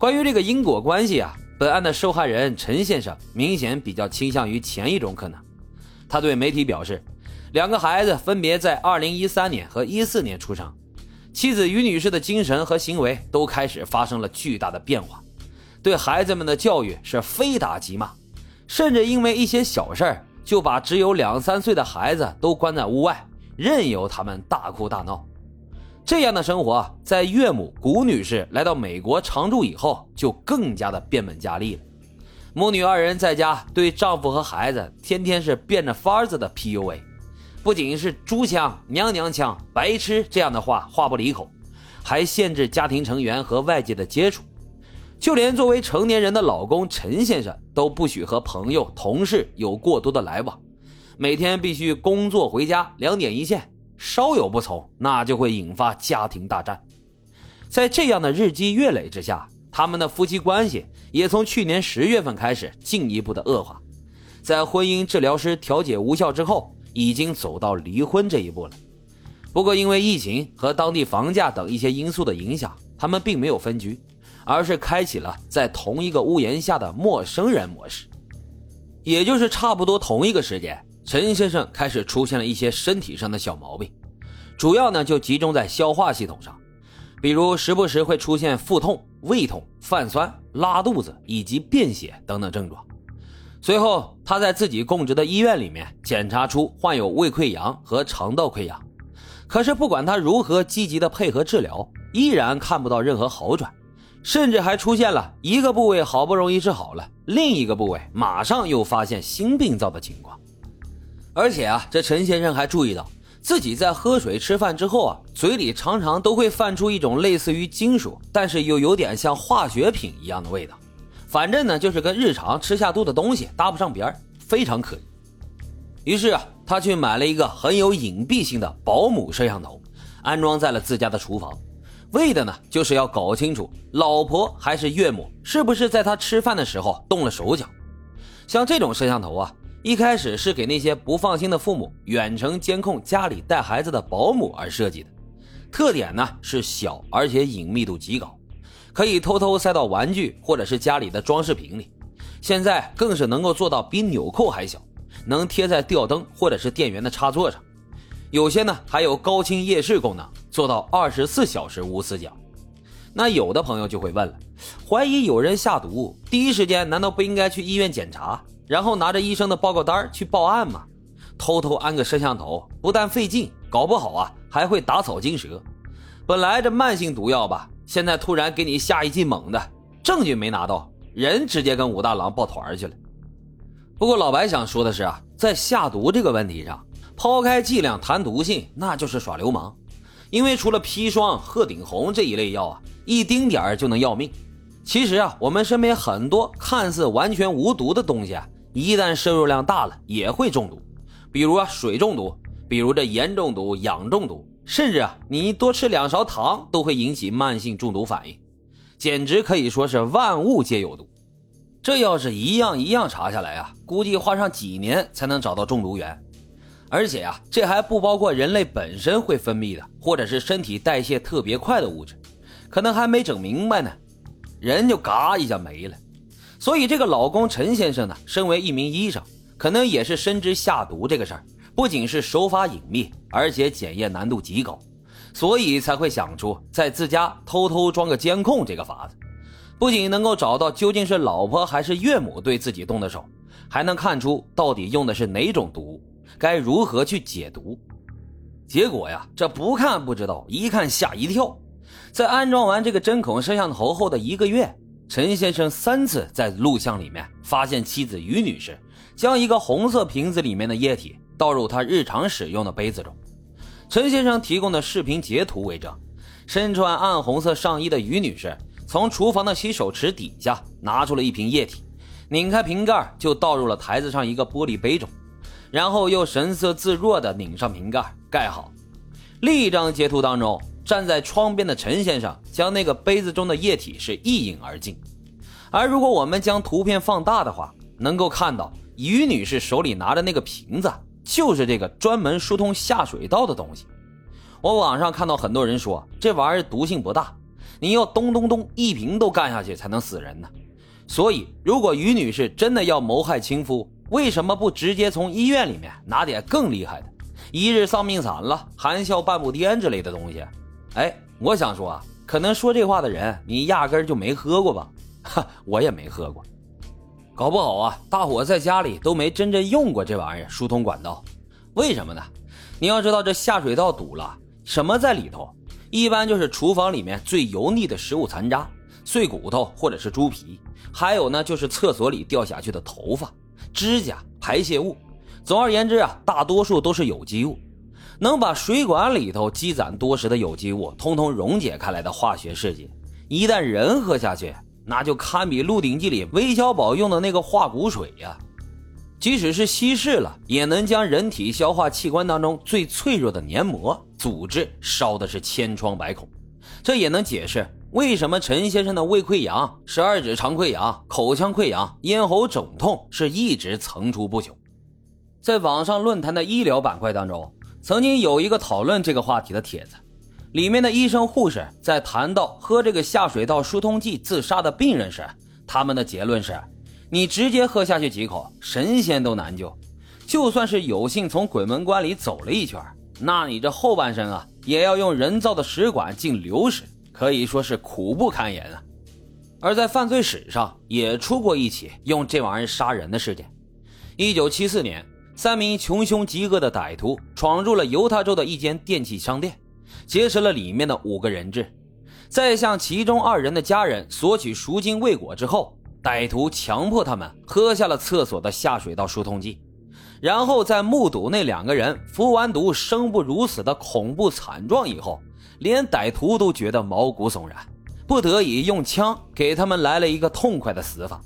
关于这个因果关系啊，本案的受害人陈先生明显比较倾向于前一种可能。他对媒体表示，两个孩子分别在2013年和14年出生，妻子于女士的精神和行为都开始发生了巨大的变化，对孩子们的教育是非打即骂，甚至因为一些小事儿就把只有两三岁的孩子都关在屋外，任由他们大哭大闹。这样的生活，在岳母谷女士来到美国常住以后，就更加的变本加厉了。母女二人在家对丈夫和孩子，天天是变着法子的 PUA，不仅是猪枪、娘娘腔、白痴这样的话话不离口，还限制家庭成员和外界的接触，就连作为成年人的老公陈先生都不许和朋友、同事有过多的来往，每天必须工作回家两点一线。稍有不从，那就会引发家庭大战。在这样的日积月累之下，他们的夫妻关系也从去年十月份开始进一步的恶化。在婚姻治疗师调解无效之后，已经走到离婚这一步了。不过，因为疫情和当地房价等一些因素的影响，他们并没有分居，而是开启了在同一个屋檐下的陌生人模式。也就是差不多同一个时间。陈先生开始出现了一些身体上的小毛病，主要呢就集中在消化系统上，比如时不时会出现腹痛、胃痛、泛酸、拉肚子以及便血等等症状。随后他在自己供职的医院里面检查出患有胃溃疡和肠道溃疡，可是不管他如何积极的配合治疗，依然看不到任何好转，甚至还出现了一个部位好不容易治好了，另一个部位马上又发现新病灶的情况。而且啊，这陈先生还注意到，自己在喝水、吃饭之后啊，嘴里常常都会泛出一种类似于金属，但是又有点像化学品一样的味道。反正呢，就是跟日常吃下肚的东西搭不上边非常可疑。于是啊，他去买了一个很有隐蔽性的保姆摄像头，安装在了自家的厨房，为的呢，就是要搞清楚老婆还是岳母是不是在他吃饭的时候动了手脚。像这种摄像头啊。一开始是给那些不放心的父母远程监控家里带孩子的保姆而设计的，特点呢是小而且隐秘度极高，可以偷偷塞到玩具或者是家里的装饰品里。现在更是能够做到比纽扣还小，能贴在吊灯或者是电源的插座上。有些呢还有高清夜视功能，做到二十四小时无死角。那有的朋友就会问了，怀疑有人下毒，第一时间难道不应该去医院检查？然后拿着医生的报告单去报案嘛，偷偷安个摄像头，不但费劲，搞不好啊还会打草惊蛇。本来这慢性毒药吧，现在突然给你下一剂猛的，证据没拿到，人直接跟武大郎抱团去了。不过老白想说的是啊，在下毒这个问题上，抛开剂量谈毒性，那就是耍流氓。因为除了砒霜、鹤顶红这一类药啊，一丁点儿就能要命。其实啊，我们身边很多看似完全无毒的东西啊。一旦摄入量大了，也会中毒，比如啊水中毒，比如这盐中毒、氧中毒，甚至啊你多吃两勺糖都会引起慢性中毒反应，简直可以说是万物皆有毒。这要是一样一样查下来啊，估计花上几年才能找到中毒源。而且啊，这还不包括人类本身会分泌的，或者是身体代谢特别快的物质，可能还没整明白呢，人就嘎一下没了。所以，这个老公陈先生呢，身为一名医生，可能也是深知下毒这个事儿不仅是手法隐秘，而且检验难度极高，所以才会想出在自家偷偷装个监控这个法子，不仅能够找到究竟是老婆还是岳母对自己动的手，还能看出到底用的是哪种毒，该如何去解毒。结果呀，这不看不知道，一看吓一跳，在安装完这个针孔摄像头后的一个月。陈先生三次在录像里面发现妻子于女士将一个红色瓶子里面的液体倒入他日常使用的杯子中。陈先生提供的视频截图为证：身穿暗红色上衣的于女士从厨房的洗手池底下拿出了一瓶液体，拧开瓶盖就倒入了台子上一个玻璃杯中，然后又神色自若地拧上瓶盖盖好。另一张截图当中。站在窗边的陈先生将那个杯子中的液体是一饮而尽，而如果我们将图片放大的话，能够看到于女士手里拿的那个瓶子就是这个专门疏通下水道的东西。我网上看到很多人说这玩意儿毒性不大，你要咚咚咚一瓶都干下去才能死人呢。所以，如果于女士真的要谋害亲夫，为什么不直接从医院里面拿点更厉害的“一日丧命散了，含笑半步癫”之类的东西？哎，我想说啊，可能说这话的人你压根就没喝过吧？哈，我也没喝过，搞不好啊，大伙在家里都没真正用过这玩意儿疏通管道。为什么呢？你要知道，这下水道堵了，什么在里头？一般就是厨房里面最油腻的食物残渣、碎骨头或者是猪皮，还有呢就是厕所里掉下去的头发、指甲、排泄物。总而言之啊，大多数都是有机物，能把水管里头积攒多时的有机物通通溶解开来的化学试剂，一旦人喝下去，那就堪比《鹿鼎记》里韦小宝用的那个化骨水呀。即使是稀释了，也能将人体消化器官当中最脆弱的黏膜组织烧的是千疮百孔。这也能解释为什么陈先生的胃溃疡、十二指肠溃疡、口腔溃疡、咽喉肿痛是一直层出不穷。在网上论坛的医疗板块当中，曾经有一个讨论这个话题的帖子，里面的医生护士在谈到喝这个下水道疏通剂自杀的病人时，他们的结论是。你直接喝下去几口，神仙都难救。就算是有幸从鬼门关里走了一圈，那你这后半生啊，也要用人造的食管进流食，可以说是苦不堪言啊。而在犯罪史上也出过一起用这玩意杀人的事件。一九七四年，三名穷凶极恶的歹徒闯入了犹他州的一间电器商店，劫持了里面的五个人质，在向其中二人的家人索取赎金未果之后。歹徒强迫他们喝下了厕所的下水道疏通剂，然后在目睹那两个人服完毒生不如死的恐怖惨状以后，连歹徒都觉得毛骨悚然，不得已用枪给他们来了一个痛快的死法。